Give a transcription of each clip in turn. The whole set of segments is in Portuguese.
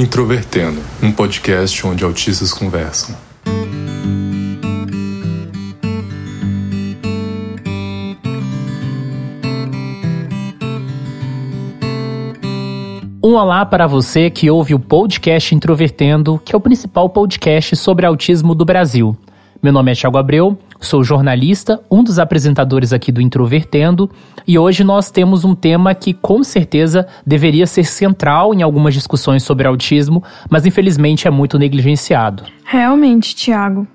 Introvertendo, um podcast onde autistas conversam. Um olá para você que ouve o podcast Introvertendo, que é o principal podcast sobre autismo do Brasil. Meu nome é Thiago Abreu, sou jornalista, um dos apresentadores aqui do Introvertendo, e hoje nós temos um tema que com certeza deveria ser central em algumas discussões sobre autismo, mas infelizmente é muito negligenciado. Realmente, Thiago.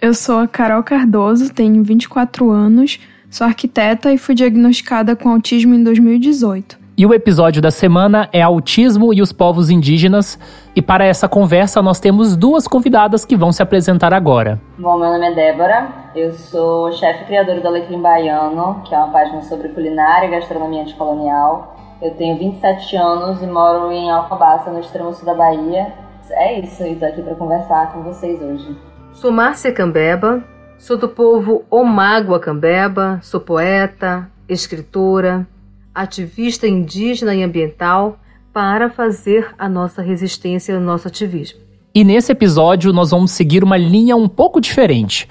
Eu sou a Carol Cardoso, tenho 24 anos, sou arquiteta e fui diagnosticada com autismo em 2018. E o episódio da semana é Autismo e os Povos Indígenas. E para essa conversa nós temos duas convidadas que vão se apresentar agora. Bom, meu nome é Débora, eu sou chefe criadora do Alecrim Baiano, que é uma página sobre culinária e gastronomia anticolonial. Eu tenho 27 anos e moro em Alcobaça, no extremo sul da Bahia. É isso, e tô aqui para conversar com vocês hoje. Sou Márcia Cambeba, sou do povo Omágua Cambeba, sou poeta, escritora, ativista indígena e ambiental, para fazer a nossa resistência, o nosso ativismo. E nesse episódio nós vamos seguir uma linha um pouco diferente.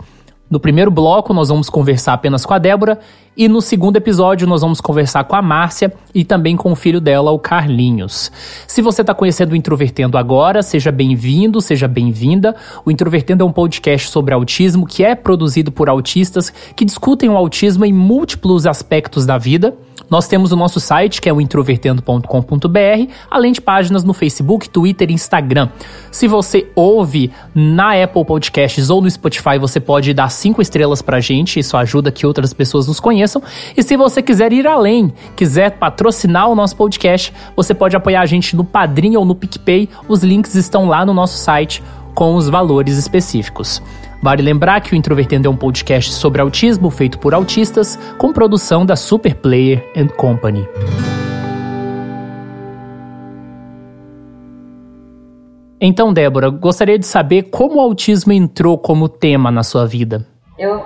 No primeiro bloco, nós vamos conversar apenas com a Débora, e no segundo episódio, nós vamos conversar com a Márcia e também com o filho dela, o Carlinhos. Se você está conhecendo o Introvertendo agora, seja bem-vindo, seja bem-vinda. O Introvertendo é um podcast sobre autismo que é produzido por autistas que discutem o autismo em múltiplos aspectos da vida. Nós temos o nosso site, que é o introvertendo.com.br, além de páginas no Facebook, Twitter e Instagram. Se você ouve na Apple Podcasts ou no Spotify, você pode dar cinco estrelas pra gente, isso ajuda que outras pessoas nos conheçam. E se você quiser ir além, quiser patrocinar o nosso podcast, você pode apoiar a gente no Padrim ou no PicPay. Os links estão lá no nosso site com os valores específicos. Vale lembrar que o Introvertendo é um podcast sobre autismo feito por autistas, com produção da Super Player and Company. Então, Débora, gostaria de saber como o autismo entrou como tema na sua vida. Eu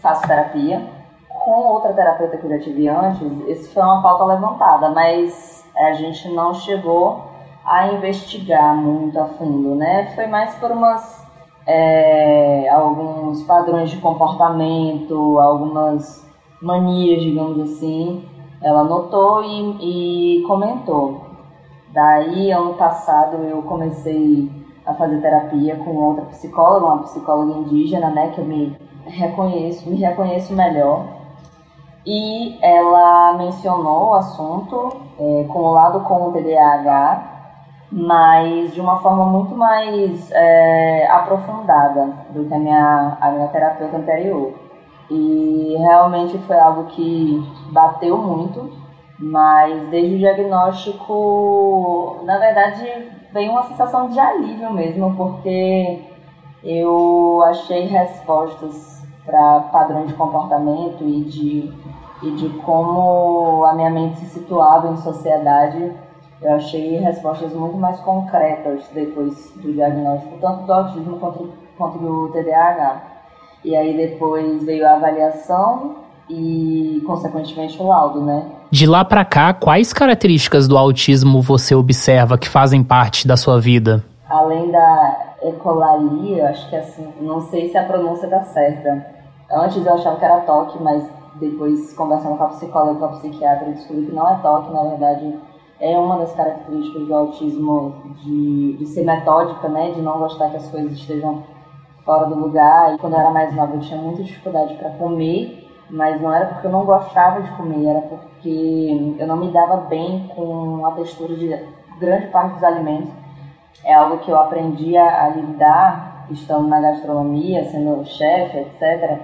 faço terapia. Com outra terapeuta que eu já tive antes, isso foi uma pauta levantada, mas a gente não chegou a investigar muito a fundo, né? Foi mais por umas é, alguns padrões de comportamento, algumas manias, digamos assim. Ela notou e, e comentou. Daí, ano passado, eu comecei a fazer terapia com outra psicóloga, uma psicóloga indígena, né, que eu me reconheço, me reconheço melhor. E ela mencionou o assunto é, com o lado com o TDAH mas de uma forma muito mais é, aprofundada do que a minha, a minha terapeuta anterior. E realmente foi algo que bateu muito, mas desde o diagnóstico, na verdade, veio uma sensação de alívio mesmo, porque eu achei respostas para padrões de comportamento e de, e de como a minha mente se situava em sociedade eu achei respostas muito mais concretas depois do diagnóstico, tanto do autismo quanto, quanto do TDAH. E aí depois veio a avaliação e, consequentemente, o laudo, né? De lá para cá, quais características do autismo você observa que fazem parte da sua vida? Além da ecolalia, acho que assim, não sei se a pronúncia tá certa. Antes eu achava que era toque, mas depois, conversando com a psicóloga e com a psiquiatra, eu descobri que não é toque, na verdade é uma das características do autismo de, de ser metódica, né? De não gostar que as coisas estejam fora do lugar. E quando eu era mais nova eu tinha muita dificuldade para comer, mas não era porque eu não gostava de comer, era porque eu não me dava bem com a textura de grande parte dos alimentos. É algo que eu aprendi a, a lidar estando na gastronomia, sendo chefe, etc.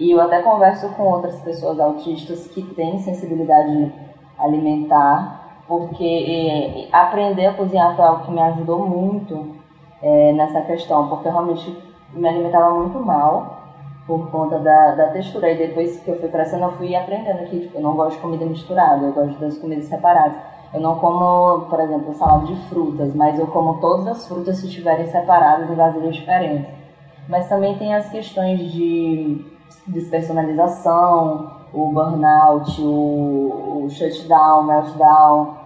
E eu até converso com outras pessoas autistas que têm sensibilidade alimentar porque é, aprender a cozinhar foi algo que me ajudou muito é, nessa questão, porque eu realmente me alimentava muito mal por conta da, da textura. E depois que eu fui crescendo, eu fui aprendendo que tipo, eu não gosto de comida misturada, eu gosto das comidas separadas. Eu não como, por exemplo, salada de frutas, mas eu como todas as frutas se estiverem separadas em vasilhas diferentes. Mas também tem as questões de despersonalização, o burnout, o, o shutdown, meltdown,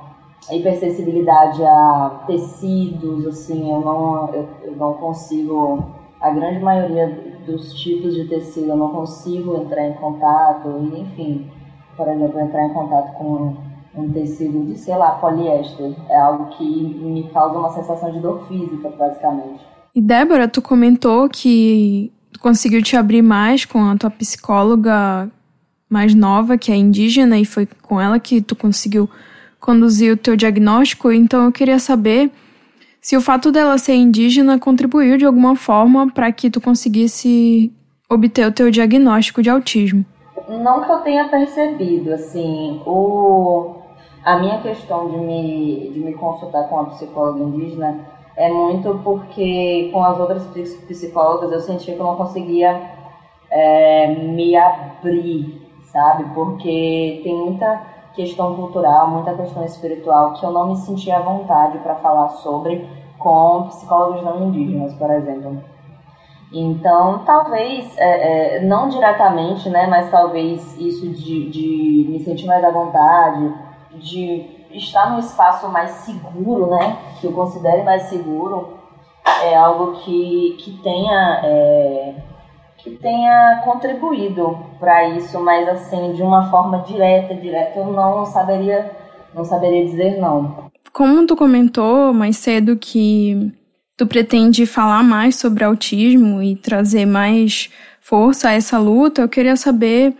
hipersensibilidade a tecidos, assim, eu não, eu, eu não consigo, a grande maioria dos tipos de tecido eu não consigo entrar em contato, e enfim, por exemplo, entrar em contato com um tecido de, sei lá, poliéster, é algo que me causa uma sensação de dor física, basicamente. E Débora, tu comentou que tu conseguiu te abrir mais com a tua psicóloga mais nova, que é indígena, e foi com ela que tu conseguiu conduzir o teu diagnóstico. Então eu queria saber se o fato dela ser indígena contribuiu de alguma forma para que tu conseguisse obter o teu diagnóstico de autismo. Não que eu tenha percebido, assim, o a minha questão de me, de me consultar com a psicóloga indígena é muito porque com as outras psicólogas eu sentia que eu não conseguia é, me abrir, sabe? Porque tem muita questão cultural, muita questão espiritual que eu não me sentia à vontade para falar sobre com psicólogos não indígenas, por exemplo. Então, talvez, é, é, não diretamente, né, mas talvez isso de, de me sentir mais à vontade, de estar num espaço mais seguro, né? Que eu considere mais seguro, é algo que, que tenha é, que tenha contribuído para isso, mas assim de uma forma direta, direta eu não saberia não saberia dizer não. Como tu comentou mais cedo que tu pretende falar mais sobre autismo e trazer mais força a essa luta, eu queria saber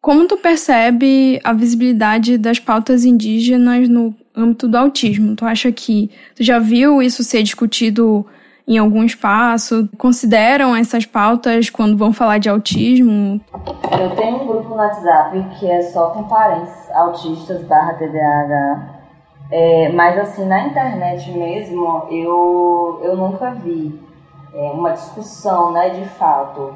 como tu percebe a visibilidade das pautas indígenas no âmbito do autismo? Tu acha que tu já viu isso ser discutido em algum espaço? Consideram essas pautas quando vão falar de autismo? Eu tenho um grupo no WhatsApp que é só com parentes autistas barra TDAH. É, mas assim, na internet mesmo, eu, eu nunca vi é, uma discussão, né, de fato.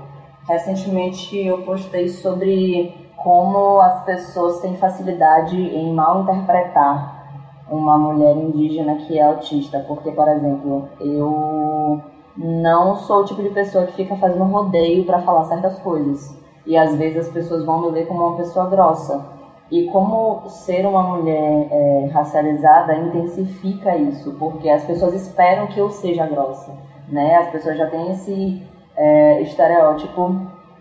Recentemente eu postei sobre como as pessoas têm facilidade em mal interpretar uma mulher indígena que é autista, porque, por exemplo, eu não sou o tipo de pessoa que fica fazendo rodeio para falar certas coisas. E às vezes as pessoas vão me ver como uma pessoa grossa. E como ser uma mulher é, racializada intensifica isso, porque as pessoas esperam que eu seja grossa, né? As pessoas já têm esse é, estereótipo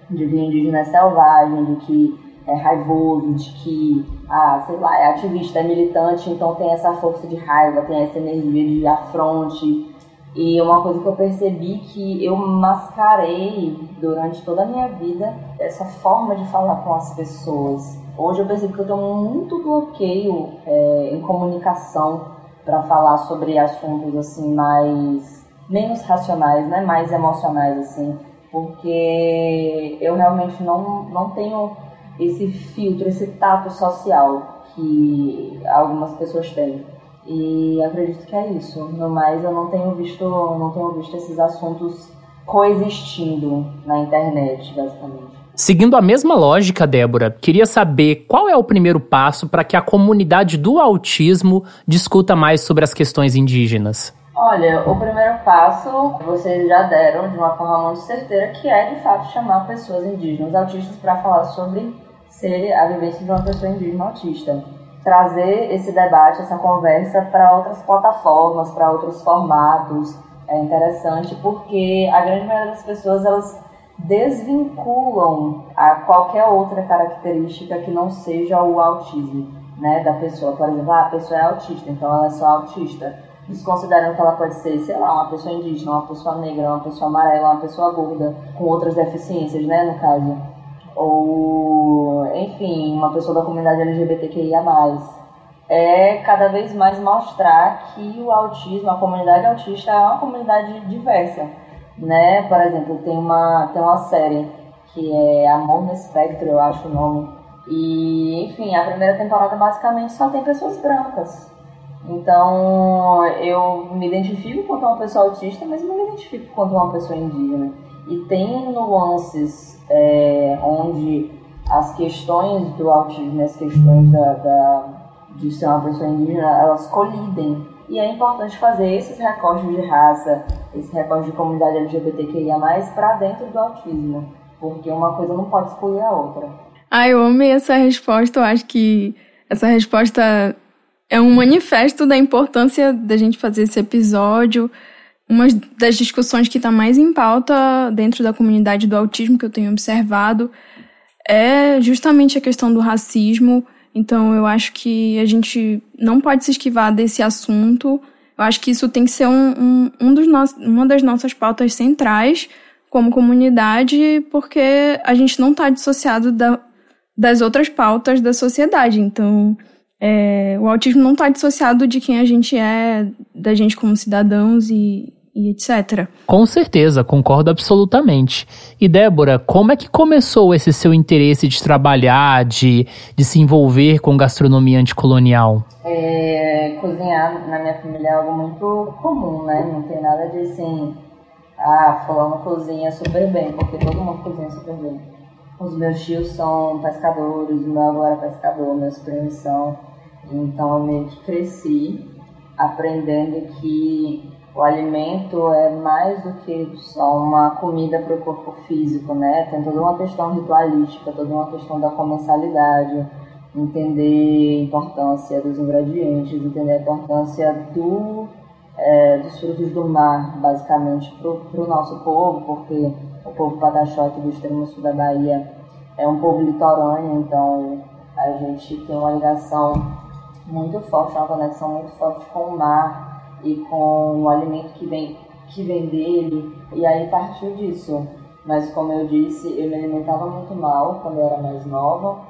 de que indígena é selvagem, de que é raivoso, de que, ah, sei lá, é ativista, é militante, então tem essa força de raiva, tem essa energia de afronte. E uma coisa que eu percebi que eu mascarei durante toda a minha vida essa forma de falar com as pessoas. Hoje eu percebo que eu tenho muito bloqueio é, em comunicação para falar sobre assuntos assim mais menos racionais, né, mais emocionais assim, porque eu realmente não não tenho esse filtro, esse tato social que algumas pessoas têm. E acredito que é isso. No mais, eu não tenho visto, não tenho visto esses assuntos coexistindo na internet, basicamente. Seguindo a mesma lógica, Débora, queria saber qual é o primeiro passo para que a comunidade do autismo discuta mais sobre as questões indígenas. Olha, o primeiro passo vocês já deram de uma forma muito certeira, que é de fato chamar pessoas indígenas autistas para falar sobre ser a vivência de uma pessoa indígena autista. Trazer esse debate, essa conversa para outras plataformas, para outros formatos. É interessante porque a grande maioria das pessoas elas desvinculam a qualquer outra característica que não seja o autismo né, da pessoa. Por exemplo, ah, a pessoa é autista, então ela é só autista. Desconsideram que ela pode ser, sei lá, uma pessoa indígena, uma pessoa negra, uma pessoa amarela, uma pessoa gorda, com outras deficiências, né, no caso ou, enfim, uma pessoa da comunidade LGBTQIA+. É cada vez mais mostrar que o autismo, a comunidade autista é uma comunidade diversa, né? Por exemplo, tem uma, tem uma série que é Amor no Espectro, eu acho o nome, e, enfim, a primeira temporada basicamente só tem pessoas brancas. Então, eu me identifico quanto uma pessoa autista, mas não me identifico quanto uma pessoa indígena. E tem nuances é, onde as questões do autismo as questões da, da, de ser uma pessoa indígena, elas colidem. E é importante fazer esses recortes de raça, esse recorte de comunidade LGBTQIA+, para dentro do autismo. Porque uma coisa não pode excluir a outra. Ah, eu amei essa resposta. Eu acho que essa resposta é um manifesto da importância da gente fazer esse episódio. Uma das discussões que está mais em pauta dentro da comunidade do autismo que eu tenho observado é justamente a questão do racismo. Então, eu acho que a gente não pode se esquivar desse assunto. Eu acho que isso tem que ser um, um, um dos no uma das nossas pautas centrais como comunidade, porque a gente não está dissociado da, das outras pautas da sociedade. Então, é, o autismo não está dissociado de quem a gente é, da gente como cidadãos e, e etc. Com certeza, concordo absolutamente. E Débora, como é que começou esse seu interesse de trabalhar, de, de se envolver com gastronomia anticolonial? É, cozinhar na minha família é algo muito comum, né? Não tem nada de assim, ah, fulano cozinha super bem, porque todo mundo cozinha super bem. Os meus tios são pescadores, o meu avô era pescador, meus primos são. Então eu meio que cresci aprendendo que o alimento é mais do que só uma comida para o corpo físico, né? Tem toda uma questão ritualística, toda uma questão da comensalidade, entender a importância dos ingredientes, entender a importância do, é, dos frutos do mar, basicamente, para o nosso povo, porque o povo Pataxó aqui do extremo sul da Bahia é um povo litorâneo, então a gente tem uma ligação muito forte, uma conexão muito forte com o mar e com o alimento que vem, que vem dele. E aí partiu disso. Mas como eu disse, eu me alimentava muito mal quando eu era mais nova.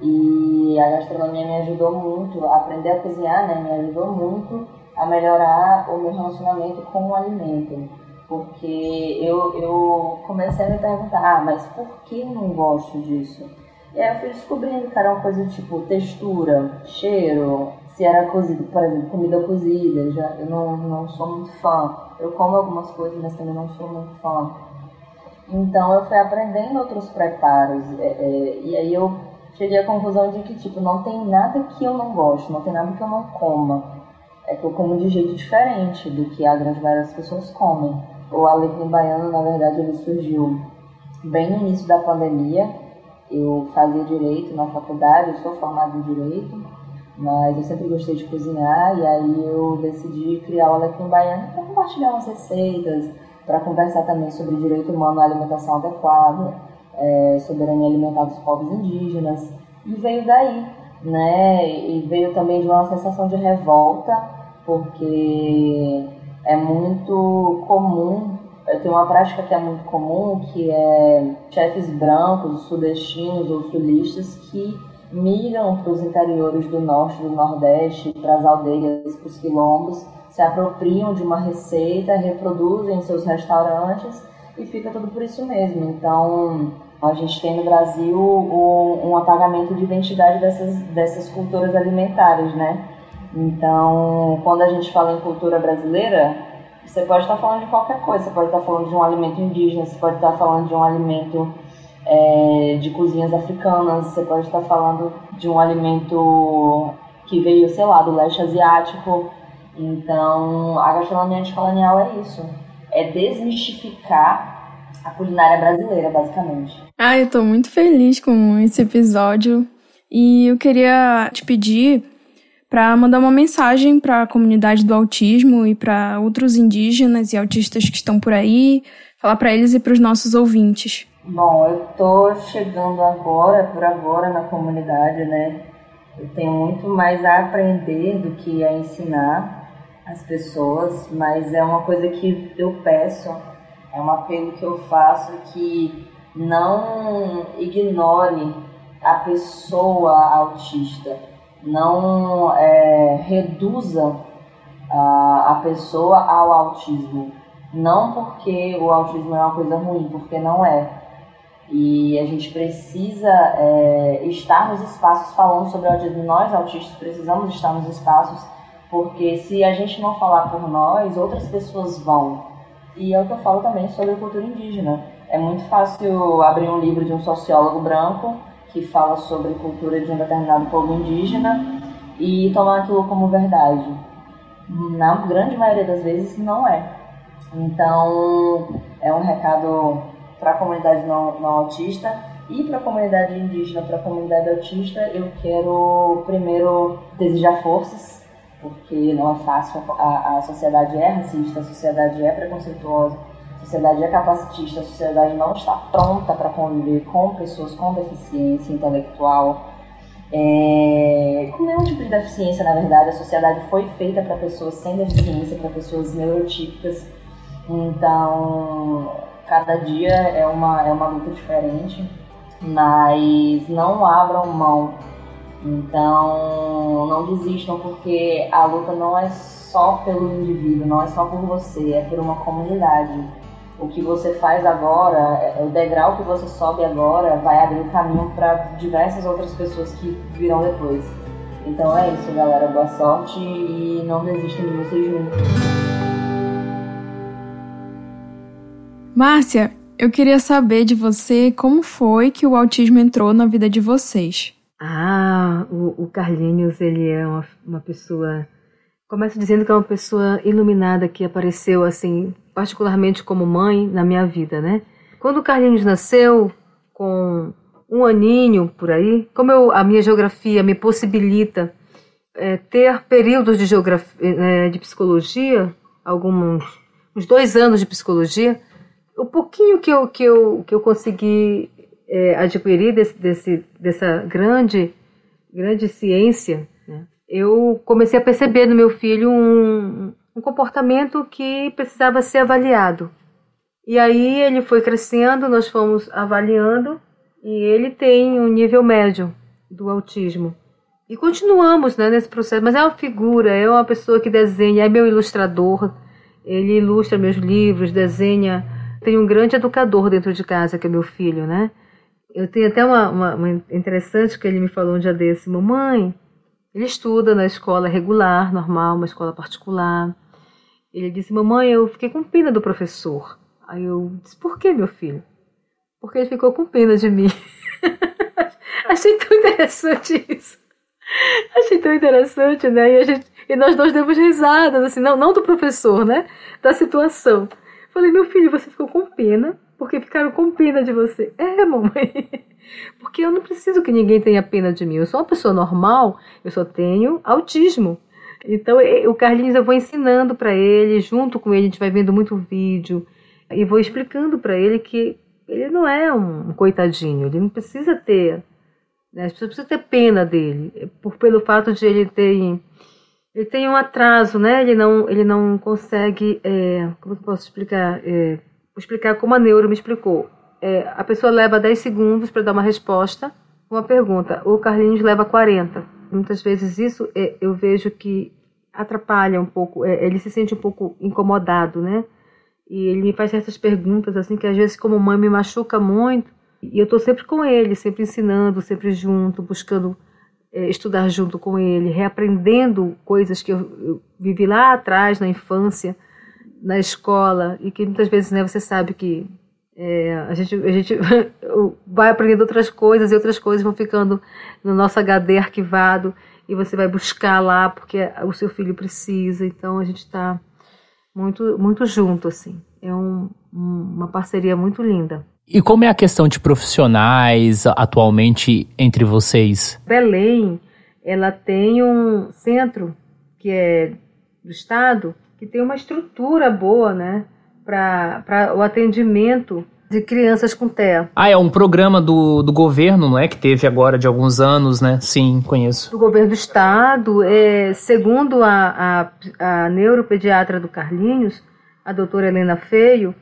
E a gastronomia me ajudou muito, aprender a cozinhar, né? Me ajudou muito a melhorar o meu relacionamento com o alimento. Porque eu, eu comecei a me perguntar, ah, mas por que eu não gosto disso? E aí eu fui descobrindo que era uma coisa tipo textura, cheiro, se era cozido, por exemplo, comida cozida, já, eu não, não sou muito fã. Eu como algumas coisas, mas também não sou muito fã. Então eu fui aprendendo outros preparos. É, é, e aí eu cheguei à conclusão de que, tipo, não tem nada que eu não gosto, não tem nada que eu não coma. É que eu como de jeito diferente do que a grande maioria das pessoas comem. O alecrim baiano, na verdade, ele surgiu bem no início da pandemia. Eu fazia direito na faculdade, eu sou formado em direito. Mas eu sempre gostei de cozinhar e aí eu decidi criar o Alecrim Baiano para compartilhar umas receitas, para conversar também sobre direito humano à alimentação adequada, é, soberania alimentar dos povos indígenas. E veio daí, né? E veio também de uma sensação de revolta, porque é muito comum, tem uma prática que é muito comum, que é chefes brancos, sudestinos ou sulistas que migram para os interiores do norte, do nordeste, para as aldeias, para os quilombos, se apropriam de uma receita, reproduzem em seus restaurantes e fica tudo por isso mesmo. Então, a gente tem no Brasil um, apagamento de identidade dessas, dessas culturas alimentares, né? Então, quando a gente fala em cultura brasileira, você pode estar falando de qualquer coisa, você pode estar falando de um alimento indígena, você pode estar falando de um alimento é, de cozinhas africanas, você pode estar falando de um alimento que veio, sei lá, do leste asiático. Então, a gastronomia anticolonial é isso. É desmistificar a culinária brasileira, basicamente. Ah, eu tô muito feliz com esse episódio. E eu queria te pedir para mandar uma mensagem para a comunidade do autismo e para outros indígenas e autistas que estão por aí, falar para eles e para os nossos ouvintes. Bom, eu tô chegando agora, por agora, na comunidade, né? Eu tenho muito mais a aprender do que a ensinar as pessoas, mas é uma coisa que eu peço, é um apelo que eu faço que não ignore a pessoa autista, não é, reduza a, a pessoa ao autismo. Não porque o autismo é uma coisa ruim, porque não é e a gente precisa é, estar nos espaços falando sobre autismo. Nós, autistas, precisamos estar nos espaços, porque se a gente não falar por nós, outras pessoas vão. E é o que eu falo também sobre a cultura indígena. É muito fácil abrir um livro de um sociólogo branco que fala sobre a cultura de um determinado povo indígena e tomar aquilo como verdade. Na grande maioria das vezes, não é. Então, é um recado para a comunidade não, não autista. E para a comunidade indígena, para a comunidade autista, eu quero primeiro desejar forças, porque não é fácil, a, a sociedade é racista, a sociedade é preconceituosa, a sociedade é capacitista, a sociedade não está pronta para conviver com pessoas com deficiência intelectual, é, com nenhum tipo de deficiência, na verdade, a sociedade foi feita para pessoas sem deficiência, para pessoas neurotípicas. Então, cada dia é uma, é uma luta diferente, mas não abram mão. Então, não desistam, porque a luta não é só pelo indivíduo, não é só por você, é por uma comunidade o que você faz agora, é, o degrau que você sobe agora, vai abrir o caminho para diversas outras pessoas que virão depois. Então é isso, galera. Boa sorte e não desistam de vocês juntos. Márcia, eu queria saber de você como foi que o autismo entrou na vida de vocês. Ah, o, o Carlinhos, ele é uma, uma pessoa. Começo dizendo que é uma pessoa iluminada que apareceu assim particularmente como mãe, na minha vida, né? Quando o Carlinhos nasceu, com um aninho por aí, como eu, a minha geografia me possibilita é, ter períodos de, geografia, é, de psicologia, alguns uns dois anos de psicologia, o pouquinho que eu, que eu, que eu consegui é, adquirir desse, desse, dessa grande, grande ciência, né? eu comecei a perceber no meu filho um, um comportamento que precisava ser avaliado. E aí ele foi crescendo, nós fomos avaliando e ele tem um nível médio do autismo. E continuamos né, nesse processo, mas é uma figura, é uma pessoa que desenha, é meu ilustrador, ele ilustra meus livros, desenha. Tem um grande educador dentro de casa, que é meu filho, né? Eu tenho até uma, uma, uma interessante que ele me falou um dia desse, mamãe, ele estuda na escola regular, normal, uma escola particular. Ele disse: Mamãe, eu fiquei com pena do professor. Aí eu disse: Por que, meu filho? Porque ele ficou com pena de mim. Achei tão interessante isso. Achei tão interessante, né? E, gente, e nós dois demos risadas, assim, não, não do professor, né? Da situação. Falei, meu filho, você ficou com pena, porque ficaram com pena de você. É, mamãe. Porque eu não preciso que ninguém tenha pena de mim. Eu sou uma pessoa normal, eu só tenho autismo. Então, o Carlinhos eu vou ensinando para ele, junto com ele, a gente vai vendo muito vídeo e vou explicando para ele que ele não é um coitadinho, ele não precisa ter, né, as pessoas precisam ter pena dele, por, pelo fato de ele ter ele tem um atraso, né? Ele não, ele não consegue, é, como eu posso explicar? É, vou explicar como a neuro me explicou. É, a pessoa leva 10 segundos para dar uma resposta, uma pergunta. O Carlinhos leva 40. Muitas vezes isso é, eu vejo que atrapalha um pouco, é, ele se sente um pouco incomodado, né? E ele me faz certas perguntas assim que às vezes como mãe me machuca muito. E eu estou sempre com ele, sempre ensinando, sempre junto, buscando estudar junto com ele, reaprendendo coisas que eu, eu, vivi lá atrás na infância, na escola e que muitas vezes né, você sabe que é, a gente, a gente vai aprendendo outras coisas e outras coisas vão ficando no nosso HD arquivado e você vai buscar lá porque o seu filho precisa. Então a gente está muito, muito junto, assim. É um, um, uma parceria muito linda. E como é a questão de profissionais atualmente entre vocês? Belém, ela tem um centro que é do estado que tem uma estrutura boa, né, para o atendimento de crianças com TEA. Ah, é um programa do, do governo, não é? Que teve agora de alguns anos, né? Sim, conheço. Do governo do estado. É, segundo a, a, a neuropediatra do Carlinhos, a doutora Helena Feio,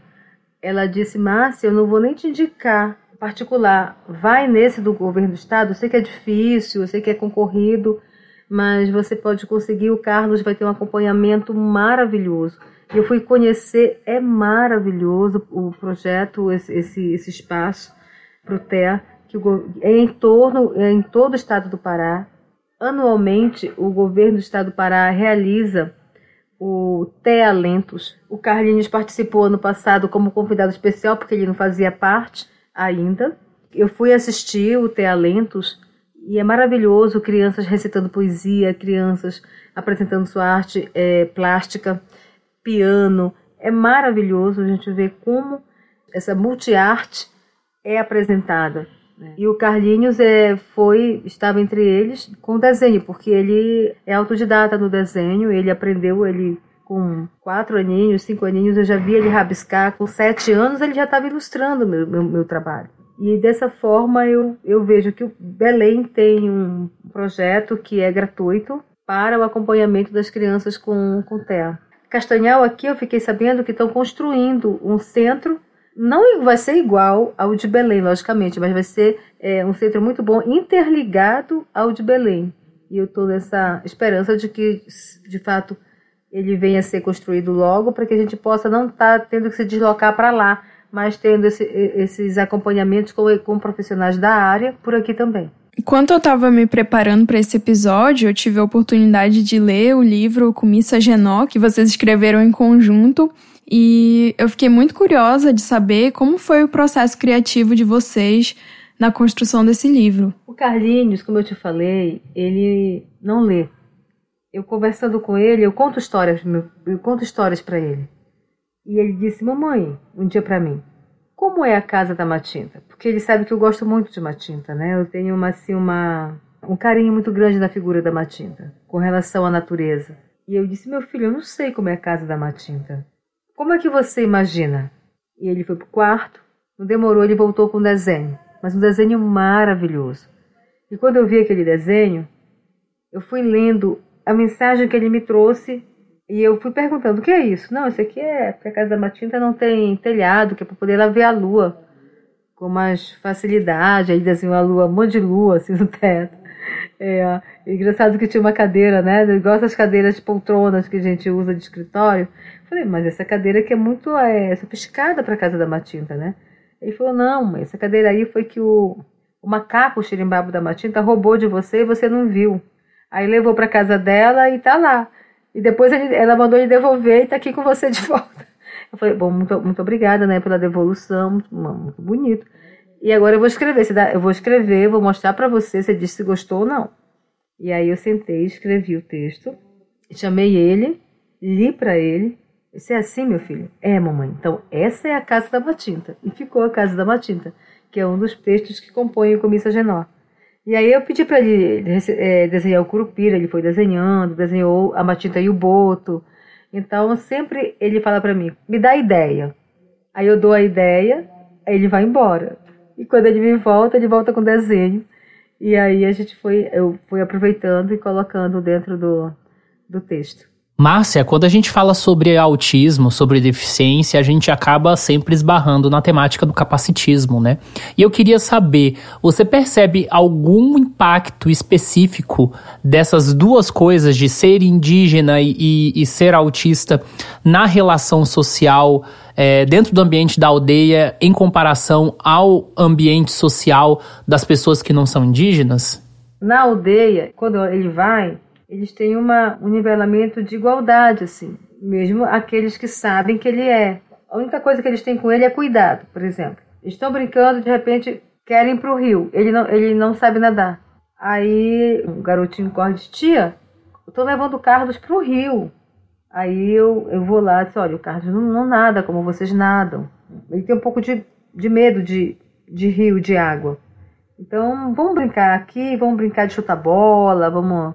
ela disse, Márcia, eu não vou nem te indicar particular. Vai nesse do governo do estado, eu sei que é difícil, eu sei que é concorrido, mas você pode conseguir, o Carlos vai ter um acompanhamento maravilhoso. Eu fui conhecer, é maravilhoso o projeto, esse, esse, esse espaço para o TEA, que é em torno, é em todo o estado do Pará. Anualmente, o governo do estado do Pará realiza o TEA Lentos. O Carlinhos participou ano passado como convidado especial, porque ele não fazia parte ainda. Eu fui assistir o TEA Lentos e é maravilhoso, crianças recitando poesia, crianças apresentando sua arte é, plástica piano. É maravilhoso a gente ver como essa multiarte é apresentada. Né? E o Carlinhos é, foi, estava entre eles com desenho, porque ele é autodidata no desenho, ele aprendeu, ele com quatro aninhos, cinco aninhos, eu já vi ele rabiscar, com sete anos ele já estava ilustrando meu, meu, meu trabalho. E dessa forma eu, eu vejo que o Belém tem um projeto que é gratuito para o acompanhamento das crianças com, com TEA. Castanhal aqui eu fiquei sabendo que estão construindo um centro, não vai ser igual ao de Belém, logicamente, mas vai ser é, um centro muito bom, interligado ao de Belém. E eu estou nessa esperança de que, de fato, ele venha a ser construído logo para que a gente possa não estar tá tendo que se deslocar para lá, mas tendo esse, esses acompanhamentos com, com profissionais da área por aqui também. Enquanto eu estava me preparando para esse episódio, eu tive a oportunidade de ler o livro Comissa Genó, que vocês escreveram em conjunto, e eu fiquei muito curiosa de saber como foi o processo criativo de vocês na construção desse livro. O Carlinhos, como eu te falei, ele não lê. Eu conversando com ele, eu conto histórias, eu conto histórias para ele. E ele disse: "Mamãe, um dia para mim, como é a casa da Matinta? Porque ele sabe que eu gosto muito de Matinta, né? Eu tenho uma, assim, uma, um carinho muito grande na figura da Matinta, com relação à natureza. E eu disse, meu filho, eu não sei como é a casa da Matinta. Como é que você imagina? E ele foi pro quarto, não demorou, ele voltou com um desenho, mas um desenho maravilhoso. E quando eu vi aquele desenho, eu fui lendo a mensagem que ele me trouxe e eu fui perguntando, o que é isso? Não, isso aqui é porque a casa da Matinta não tem telhado, que é para poder lá ver a lua com mais facilidade. Aí desenhou a lua, um monte de lua assim no teto. É, engraçado que tinha uma cadeira, né? Igual essas cadeiras de poltronas que a gente usa de escritório. Falei, mas essa cadeira aqui é muito é, sofisticada para casa da Matinta, né? Ele falou, não, essa cadeira aí foi que o, o macaco, o xirimbabo da Matinta, roubou de você e você não viu. Aí levou para casa dela e tá lá. E depois ele, ela mandou ele devolver e está aqui com você de volta. Eu falei, bom, muito, muito obrigada, né, pela devolução, muito, muito bonito. E agora eu vou escrever, eu vou escrever, vou mostrar para você, você disse se gostou ou não. E aí eu sentei, escrevi o texto, chamei ele, li para ele. Isso é assim, meu filho? É, mamãe. Então, essa é a Casa da Matinta. E ficou a Casa da Matinta, que é um dos textos que compõem o Comissa Genó. E aí eu pedi para ele é, desenhar o Curupira, ele foi desenhando, desenhou a Matita e o Boto. Então sempre ele fala para mim, me dá ideia. Aí eu dou a ideia, aí ele vai embora. E quando ele me volta, ele volta com desenho. E aí a gente foi, eu fui aproveitando e colocando dentro do, do texto. Márcia, quando a gente fala sobre autismo, sobre deficiência, a gente acaba sempre esbarrando na temática do capacitismo, né? E eu queria saber, você percebe algum impacto específico dessas duas coisas, de ser indígena e, e, e ser autista, na relação social é, dentro do ambiente da aldeia em comparação ao ambiente social das pessoas que não são indígenas? Na aldeia, quando ele vai, eles têm uma, um nivelamento de igualdade, assim, mesmo aqueles que sabem que ele é. A única coisa que eles têm com ele é cuidado, por exemplo. Estão brincando, de repente querem para o rio, ele não, ele não sabe nadar. Aí o garotinho corre de tia, eu levando o Carlos para o rio. Aí eu, eu vou lá e disse, olha, o Carlos não, não nada como vocês nadam. Ele tem um pouco de, de medo de, de rio, de água. Então, vamos brincar aqui, vamos brincar de chutar bola, vamos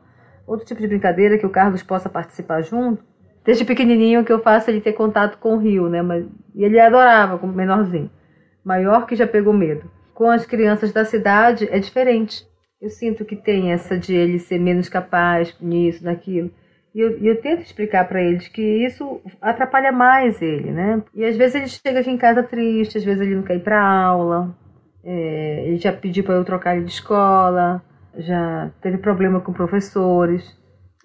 outro tipo de brincadeira que o Carlos possa participar junto. Desde pequenininho que eu faço ele ter contato com o rio, né? Mas, e ele adorava, como menorzinho. Maior que já pegou medo. Com as crianças da cidade é diferente. Eu sinto que tem essa de ele ser menos capaz nisso, naquilo. E eu, eu tento explicar para eles que isso atrapalha mais ele, né? E às vezes ele chega aqui em casa triste, às vezes ele não quer ir para aula, é, ele já pediu para eu trocar ele de escola, já teve problema com professores.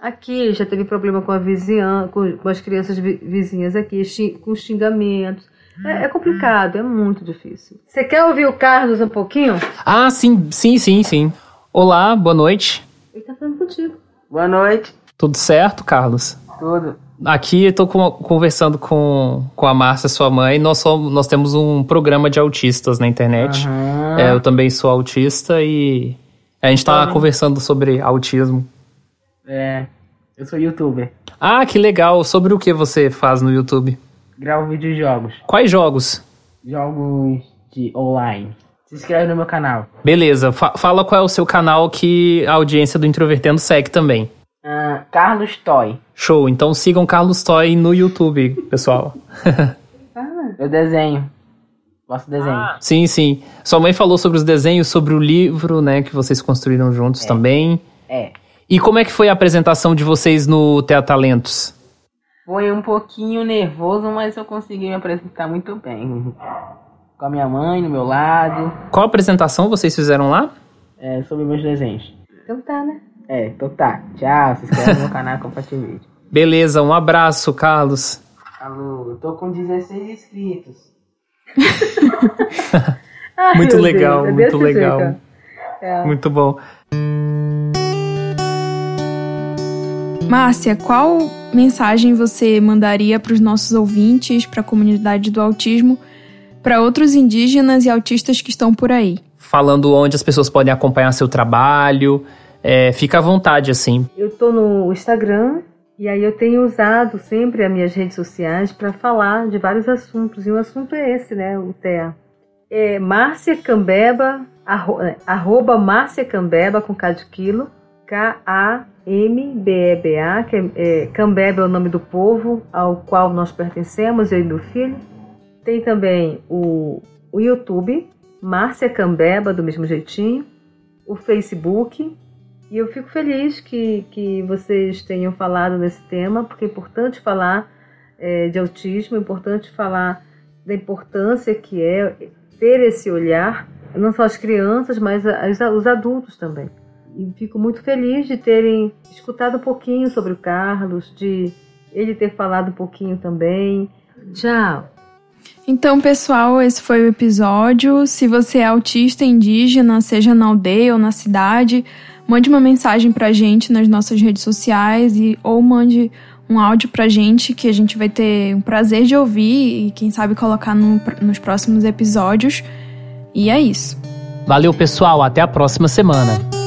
Aqui já teve problema com a vizinhança, com, com as crianças vizinhas aqui, com xingamentos. É, é, complicado, é muito difícil. Você quer ouvir o Carlos um pouquinho? Ah, sim, sim, sim, sim. Olá, boa noite. Ele tá falando contigo. Boa noite. Tudo certo, Carlos? Tudo. Aqui estou conversando com, com a Márcia, sua mãe. Nós, somos, nós temos um programa de autistas na internet. Uhum. É, eu também sou autista e a gente tá conversando sobre autismo. É, eu sou youtuber. Ah, que legal. Sobre o que você faz no YouTube? Gravo vídeos de jogos. Quais jogos? Jogos de online. Se inscreve no meu canal. Beleza, fa fala qual é o seu canal que a audiência do Introvertendo segue também. Ah, Carlos Toy. Show, então sigam Carlos Toy no YouTube, pessoal. Eu desenho. Gosto de desenho. sim, sim. Sua mãe falou sobre os desenhos, sobre o livro, né, que vocês construíram juntos também. É. E como é que foi a apresentação de vocês no Teatro Talentos? Foi um pouquinho nervoso, mas eu consegui me apresentar muito bem. Com a minha mãe no meu lado. Qual apresentação vocês fizeram lá? É, sobre meus desenhos. Então tá, né? É, então tá. Tchau. Se inscreve no meu canal e compartilha o vídeo. Beleza, um abraço, Carlos. Alô, eu tô com 16 inscritos. Ai, Muito legal, Deus, é muito legal. É. Muito bom. Márcia, qual mensagem você mandaria para os nossos ouvintes, para a comunidade do autismo, para outros indígenas e autistas que estão por aí? Falando onde as pessoas podem acompanhar seu trabalho. É, fica à vontade, assim. Eu tô no Instagram e aí eu tenho usado sempre as minhas redes sociais para falar de vários assuntos. E o assunto é esse, né, o TEA. É Márcia Cambeba, arro, é, arroba Márcia Cambeba com K de quilo, K-A-M-B-E-B-A, que é, é, Cambeba é o nome do povo ao qual nós pertencemos, eu e meu filho. Tem também o, o YouTube, Márcia Cambeba, do mesmo jeitinho, o Facebook, e eu fico feliz que, que vocês tenham falado nesse tema, porque é importante falar é, de autismo, é importante falar da importância que é ter esse olhar, não só as crianças, mas as, os adultos também. E fico muito feliz de terem escutado um pouquinho sobre o Carlos, de ele ter falado um pouquinho também. Tchau! Então, pessoal, esse foi o episódio. Se você é autista indígena, seja na aldeia ou na cidade, mande uma mensagem pra gente nas nossas redes sociais e ou mande um áudio pra gente que a gente vai ter um prazer de ouvir e quem sabe colocar no, nos próximos episódios. E é isso. Valeu, pessoal. Até a próxima semana.